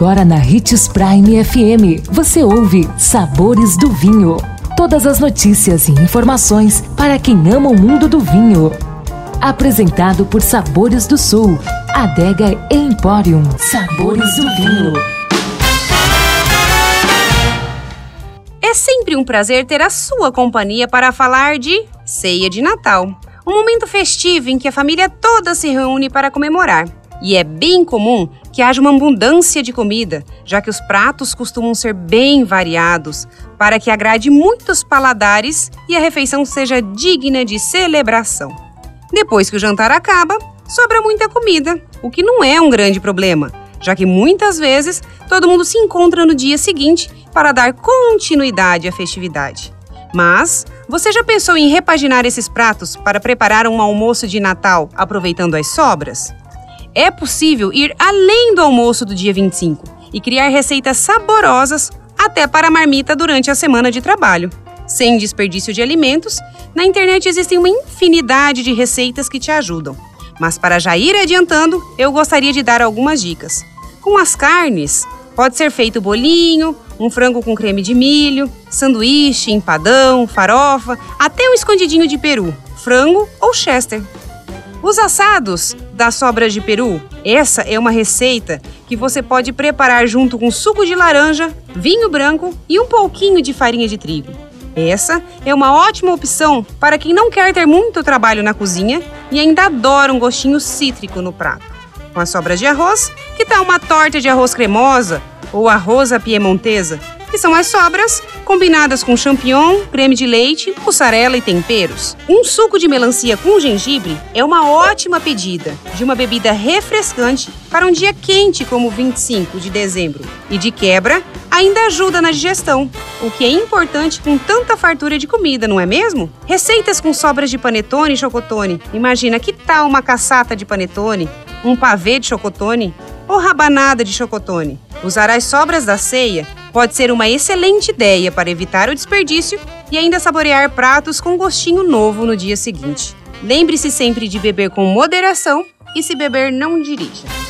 Agora na Ritz Prime FM, você ouve Sabores do Vinho. Todas as notícias e informações para quem ama o mundo do vinho. Apresentado por Sabores do Sul, Adega Emporium. Sabores do Vinho. É sempre um prazer ter a sua companhia para falar de ceia de Natal. Um momento festivo em que a família toda se reúne para comemorar. E é bem comum que haja uma abundância de comida, já que os pratos costumam ser bem variados, para que agrade muitos paladares e a refeição seja digna de celebração. Depois que o jantar acaba, sobra muita comida, o que não é um grande problema, já que muitas vezes todo mundo se encontra no dia seguinte para dar continuidade à festividade. Mas você já pensou em repaginar esses pratos para preparar um almoço de Natal aproveitando as sobras? É possível ir além do almoço do dia 25 e criar receitas saborosas até para a marmita durante a semana de trabalho. Sem desperdício de alimentos, na internet existem uma infinidade de receitas que te ajudam. Mas para já ir adiantando, eu gostaria de dar algumas dicas. Com as carnes, pode ser feito bolinho, um frango com creme de milho, sanduíche, empadão, farofa, até um escondidinho de peru, frango ou chester. Os assados das sobras de peru. Essa é uma receita que você pode preparar junto com suco de laranja, vinho branco e um pouquinho de farinha de trigo. Essa é uma ótima opção para quem não quer ter muito trabalho na cozinha e ainda adora um gostinho cítrico no prato. Com as sobras de arroz, que tal uma torta de arroz cremosa ou arroz à piemontesa? que são as sobras combinadas com champignon, creme de leite, mussarela e temperos. Um suco de melancia com gengibre é uma ótima pedida de uma bebida refrescante para um dia quente como o 25 de dezembro. E de quebra, ainda ajuda na digestão, o que é importante com tanta fartura de comida, não é mesmo? Receitas com sobras de panetone e chocotone. Imagina que tal uma caçata de panetone, um pavê de chocotone ou rabanada de chocotone. Usar as sobras da ceia pode ser uma excelente ideia para evitar o desperdício e ainda saborear pratos com gostinho novo no dia seguinte. Lembre-se sempre de beber com moderação e, se beber, não dirija.